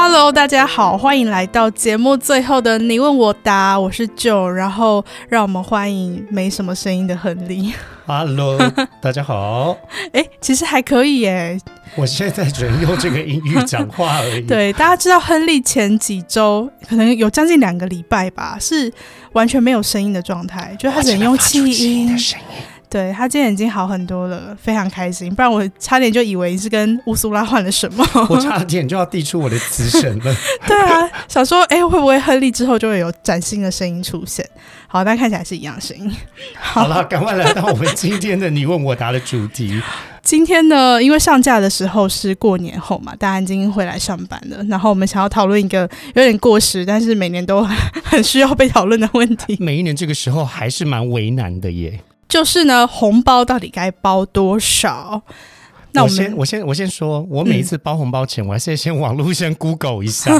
Hello，大家好，欢迎来到节目最后的你问我答，我是 Joe，然后让我们欢迎没什么声音的亨利。Hello，大家好。哎，其实还可以耶。我现在只能用这个英语讲话而已。对，大家知道亨利前几周可能有将近两个礼拜吧，是完全没有声音的状态，就他只能用气音。对，他今天已经好很多了，非常开心。不然我差点就以为是跟乌苏拉换了什么，我差点就要递出我的辞神了。对啊，想说哎，会不会亨利之后就会有崭新的声音出现？好，但看起来是一样声音。好了，赶快来到我们今天的你问我答的主题。今天呢，因为上架的时候是过年后嘛，大家已经回来上班了，然后我们想要讨论一个有点过时，但是每年都 很需要被讨论的问题。每一年这个时候还是蛮为难的耶。就是呢，红包到底该包多少？那我，我先，我先，我先说，我每一次包红包前，嗯、我还是先网络先 Google 一下，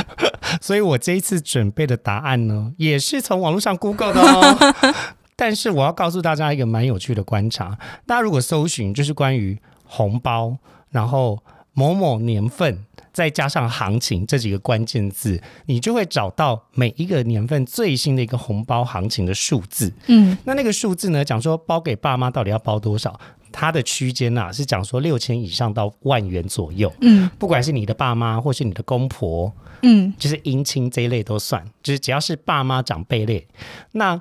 所以我这一次准备的答案呢，也是从网络上 Google 的哦。但是我要告诉大家一个蛮有趣的观察，大家如果搜寻就是关于红包，然后某某年份。再加上行情这几个关键字，你就会找到每一个年份最新的一个红包行情的数字。嗯，那那个数字呢，讲说包给爸妈到底要包多少？它的区间呐是讲说六千以上到万元左右。嗯，不管是你的爸妈或是你的公婆，嗯，就是姻亲这一类都算，就是只要是爸妈长辈类，那。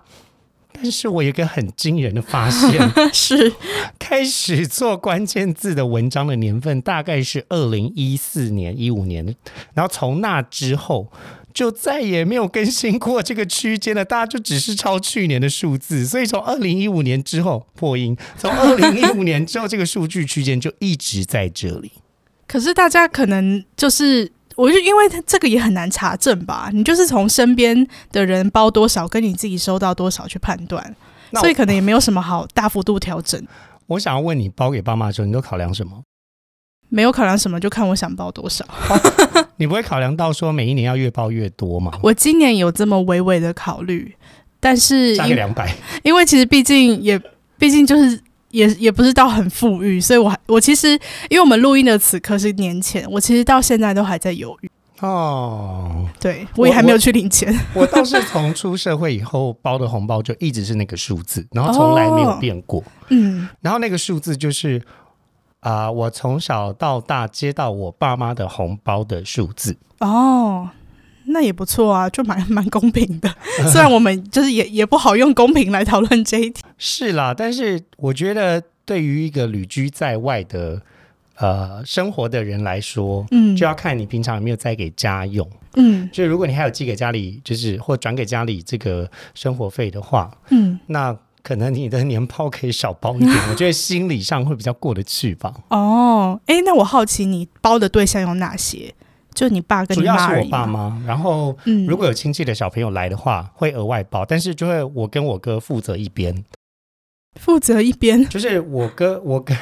但是我有一个很惊人的发现，是开始做关键字的文章的年份大概是二零一四年、一五年，然后从那之后就再也没有更新过这个区间了，大家就只是抄去年的数字，所以从二零一五年之后破音，从 二零一五年之后这个数据区间就一直在这里。可是大家可能就是。我就因为他这个也很难查证吧，你就是从身边的人包多少，跟你自己收到多少去判断，所以可能也没有什么好大幅度调整。我想要问你，包给爸妈的时候，你都考量什么？没有考量什么，就看我想包多少。你不会考量到说每一年要越包越多吗？我今年有这么微微的考虑，但是加个两百，因为其实毕竟也毕竟就是。也也不是到很富裕，所以我还我其实，因为我们录音的此刻是年前，我其实到现在都还在犹豫哦。对，我也还没有去领钱。我，我，我倒是从出社会以后包的红包就一直是那个数字，然后从来没有变过。哦、嗯，然后那个数字就是啊、呃，我从小到大接到我爸妈的红包的数字哦。那也不错啊，就蛮蛮公平的。虽然我们就是也也不好用公平来讨论这一题。是啦，但是我觉得对于一个旅居在外的呃生活的人来说，嗯，就要看你平常有没有在给家用，嗯，就如果你还有寄给家里，就是或转给家里这个生活费的话，嗯，那可能你的年包可以少包一点，我觉得心理上会比较过得去吧。哦，哎，那我好奇你包的对象有哪些？就你爸跟你妈，主要是我爸妈，然后如果有亲戚的小朋友来的话，嗯、会额外包，但是就会我跟我哥负责一边，负责一边，就是我哥，我哥，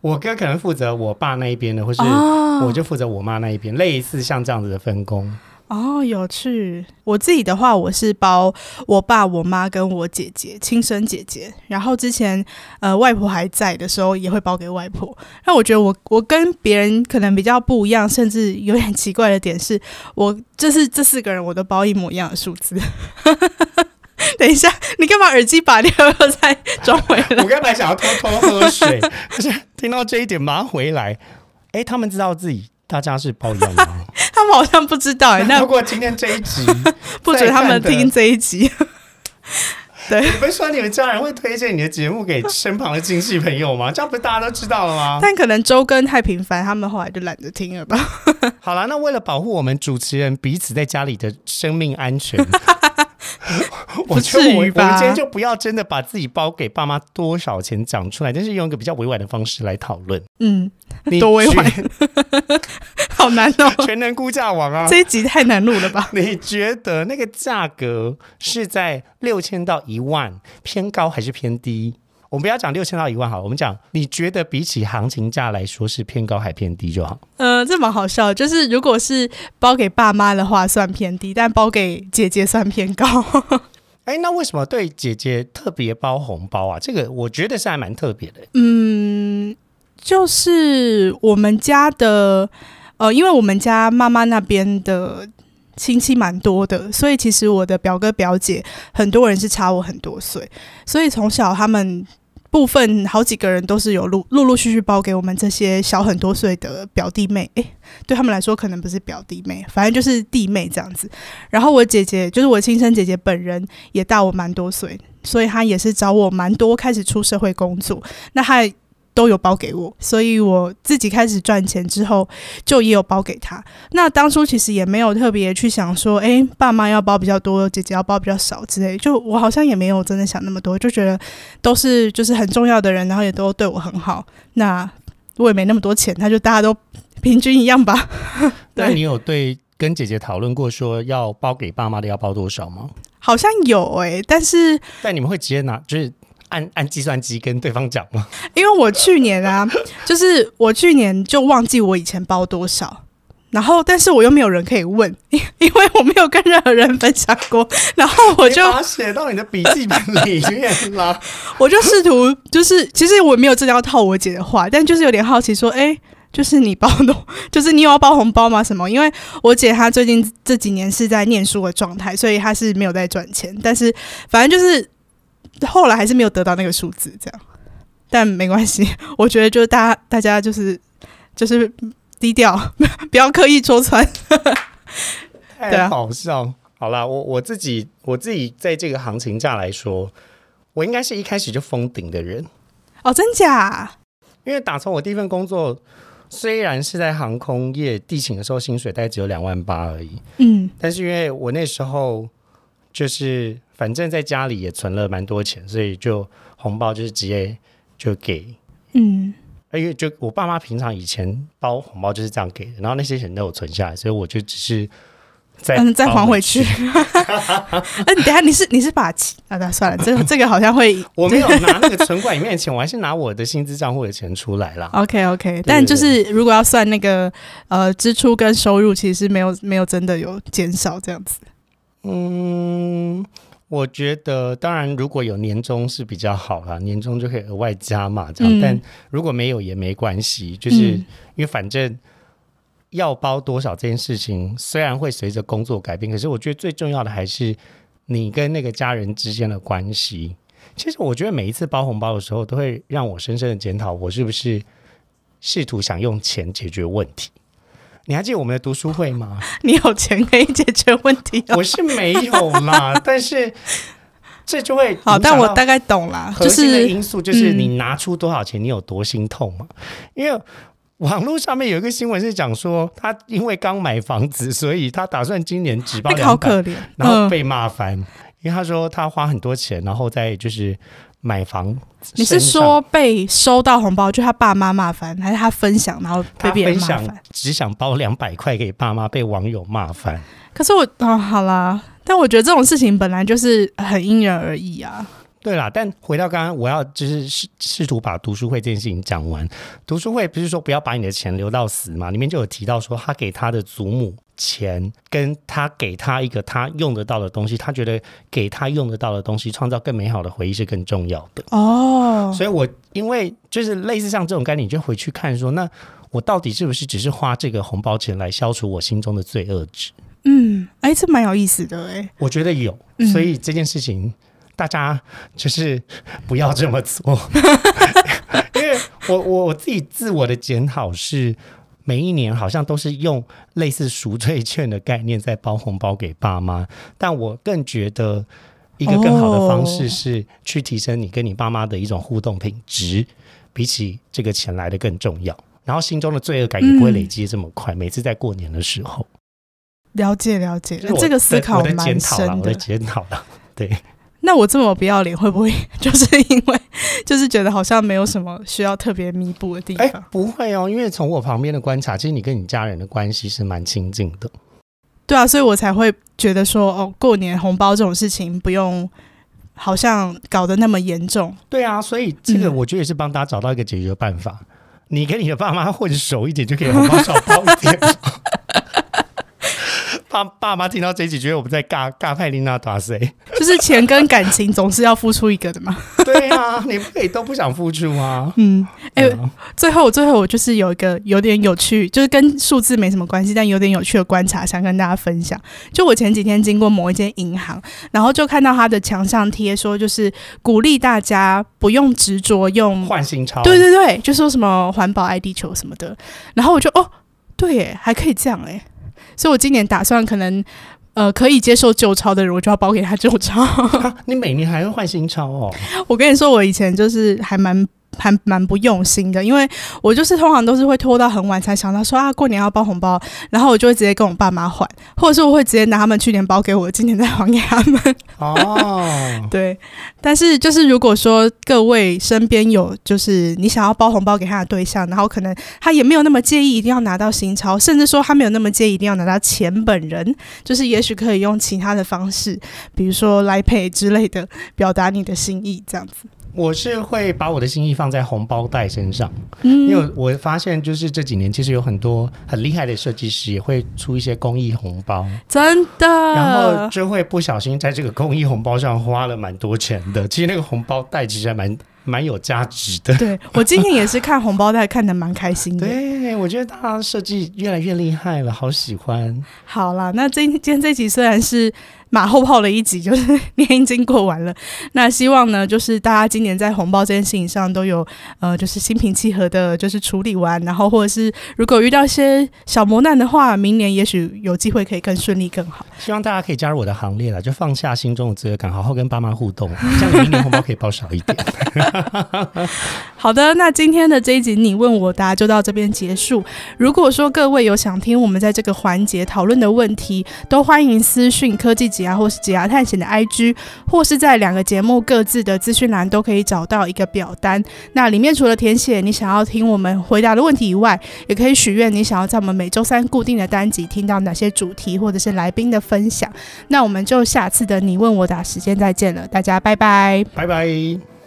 我哥可能负责我爸那一边的，或是我就负责我妈那一边，哦、类似像这样子的分工。哦，有趣。我自己的话，我是包我爸、我妈跟我姐姐，亲生姐姐。然后之前呃外婆还在的时候，也会包给外婆。那我觉得我我跟别人可能比较不一样，甚至有点奇怪的点是，我就是这四个人我都包一模一样的数字。等一下，你干嘛耳机拔掉又再装回来？我刚才想要偷偷喝水，可是听到这一点马上回来。哎，他们知道自己大家是包养吗？他们好像不知道哎、欸。那如果今天这一集 不准他们听这一集，对，你不是说你们家人会推荐你的节目给身旁的亲戚朋友吗？这样不是大家都知道了吗？但可能周更太频繁，他们后来就懒得听了吧。好了，那为了保护我们主持人彼此在家里的生命安全。我觉得我我们今天就不要真的把自己包给爸妈多少钱讲出来，但是用一个比较委婉的方式来讨论。嗯，多委婉，好难哦！全能估价王啊，这一集太难录了吧？你觉得那个价格是在六千到一万偏高还是偏低？我们不要讲六千到一万好，我们讲你觉得比起行情价来说是偏高还偏低就好。呃，这蛮好笑，就是如果是包给爸妈的话算偏低，但包给姐姐算偏高。哎，那为什么对姐姐特别包红包啊？这个我觉得是还蛮特别的。嗯，就是我们家的呃，因为我们家妈妈那边的亲戚蛮多的，所以其实我的表哥表姐很多人是差我很多岁，所以从小他们。部分好几个人都是有陆陆陆续续包给我们这些小很多岁的表弟妹，诶，对他们来说可能不是表弟妹，反正就是弟妹这样子。然后我姐姐就是我亲生姐姐本人也大我蛮多岁，所以她也是找我蛮多开始出社会工作。那她。都有包给我，所以我自己开始赚钱之后，就也有包给他。那当初其实也没有特别去想说，诶、欸，爸妈要包比较多，姐姐要包比较少之类。就我好像也没有真的想那么多，就觉得都是就是很重要的人，然后也都对我很好。那我也没那么多钱，那就大家都平均一样吧。那你有对跟姐姐讨论过说要包给爸妈的要包多少吗？好像有诶、欸，但是但你们会直接拿就是。按按计算机跟对方讲吗？因为我去年啊，就是我去年就忘记我以前包多少，然后但是我又没有人可以问，因 因为我没有跟任何人分享过，然后我就写到你的笔记本里面了。我就试图就是，其实我没有真的要套我姐的话，但就是有点好奇说，哎，就是你包的，就是你有要包红包吗？什么？因为我姐她最近这几年是在念书的状态，所以她是没有在赚钱，但是反正就是。后来还是没有得到那个数字，这样，但没关系。我觉得就是大家，大家就是就是低调，不要刻意戳穿。太好笑。啊、好啦，我我自己我自己在这个行情价来说，我应该是一开始就封顶的人。哦，真假？因为打从我第一份工作，虽然是在航空业地勤的时候，薪水大概只有两万八而已。嗯，但是因为我那时候就是。反正在家里也存了蛮多钱，所以就红包就是直接就给，嗯，因为就我爸妈平常以前包红包就是这样给的，然后那些钱都有存下来，所以我就只是再嗯再还回去。哎，等下你是你是把啊那算了，这个 这个好像会我没有拿那个存款里面的钱，我还是拿我的薪资账户的钱出来了。OK OK，但就是如果要算那个呃支出跟收入，其实是没有没有真的有减少这样子。嗯。我觉得，当然，如果有年终是比较好啦，年终就可以额外加嘛，这样。嗯、但如果没有也没关系，就是因为反正要包多少这件事情，虽然会随着工作改变，可是我觉得最重要的还是你跟那个家人之间的关系。其实我觉得每一次包红包的时候，都会让我深深的检讨，我是不是试图想用钱解决问题。你还记得我们的读书会吗？你有钱可以解决问题？我是没有啦，但是这就会好。但我大概懂啦，核心的因素就是你拿出多少钱，你有多心痛嘛？因为网络上面有一个新闻是讲说，他因为刚买房子，所以他打算今年只报两百，然后被骂翻，因为他说他花很多钱，然后再就是。买房，你是说被收到红包，就他爸妈骂翻，还是他分享然后被别人骂翻？只想包两百块给爸妈，被网友骂翻。可是我啊、哦，好啦，但我觉得这种事情本来就是很因人而异啊。对啦，但回到刚刚，我要就是试试图把读书会这件事情讲完。读书会不是说不要把你的钱留到死嘛？里面就有提到说，他给他的祖母钱，跟他给他一个他用得到的东西，他觉得给他用得到的东西，创造更美好的回忆是更重要的。哦，所以我因为就是类似像这种概念，你就回去看说，那我到底是不是只是花这个红包钱来消除我心中的罪恶值？嗯，哎，这蛮有意思的哎，我觉得有，所以这件事情。大家就是不要这么做，因为我我我自己自我的检讨是，每一年好像都是用类似赎罪券的概念在包红包给爸妈，但我更觉得一个更好的方式是去提升你跟你爸妈的一种互动品质，比起这个钱来的更重要。然后心中的罪恶感也不会累积这么快，每次在过年的时候。了解了解，这个思考蛮深的，我的检讨了，对。那我这么不要脸，会不会 就是因为就是觉得好像没有什么需要特别弥补的地方？欸，不会哦，因为从我旁边的观察，其实你跟你家人的关系是蛮亲近的。对啊，所以我才会觉得说，哦，过年红包这种事情不用好像搞得那么严重。对啊，所以这个我觉得也是帮大家找到一个解决办法。嗯、你跟你的爸妈混熟一点，就可以红包少包一点。爸爸妈听到这一集，觉得我们在尬尬派琳娜打谁？就是钱跟感情总是要付出一个的嘛。对啊，你不可以都不想付出吗。嗯，哎、欸，最后最后我就是有一个有点有趣，就是跟数字没什么关系，但有点有趣的观察，想跟大家分享。就我前几天经过某一间银行，然后就看到他的墙上贴说，就是鼓励大家不用执着用换新钞。对对对，就说什么环保爱地球什么的。然后我就哦，对耶，还可以这样哎。所以，我今年打算可能，呃，可以接受旧钞的人，我就要包给他旧钞。啊，你每年还会换新钞哦？我跟你说，我以前就是还蛮。还蛮不用心的，因为我就是通常都是会拖到很晚才想到说啊，过年要包红包，然后我就会直接跟我爸妈还，或者是我会直接拿他们去年包给我，今年再还给他们。哦，对，但是就是如果说各位身边有就是你想要包红包给他的对象，然后可能他也没有那么介意一定要拿到新钞，甚至说他没有那么介意一定要拿到钱本人，就是也许可以用其他的方式，比如说 Line Pay 之类的表达你的心意，这样子。我是会把我的心意放在红包袋身上，嗯，因为我发现就是这几年其实有很多很厉害的设计师也会出一些公益红包，真的，然后就会不小心在这个公益红包上花了蛮多钱的。其实那个红包袋其实还蛮蛮有价值的。对，我今天也是看红包袋看得蛮开心的。对，我觉得他设计越来越厉害了，好喜欢。好啦，那今今天这集虽然是。马后炮的一集就是 年已经过完了，那希望呢，就是大家今年在红包这件事情上都有呃，就是心平气和的，就是处理完，然后或者是如果遇到一些小磨难的话，明年也许有机会可以更顺利更好。希望大家可以加入我的行列了，就放下心中的罪恶感，好好跟爸妈互动，这样明年红包可以包少一点。好的，那今天的这一集你问我答就到这边结束。如果说各位有想听我们在这个环节讨论的问题，都欢迎私讯科技解压或是解压探险的 IG，或是在两个节目各自的资讯栏都可以找到一个表单。那里面除了填写你想要听我们回答的问题以外，也可以许愿你想要在我们每周三固定的单集听到哪些主题或者是来宾的分享。那我们就下次的你问我答时间再见了，大家拜拜，拜拜。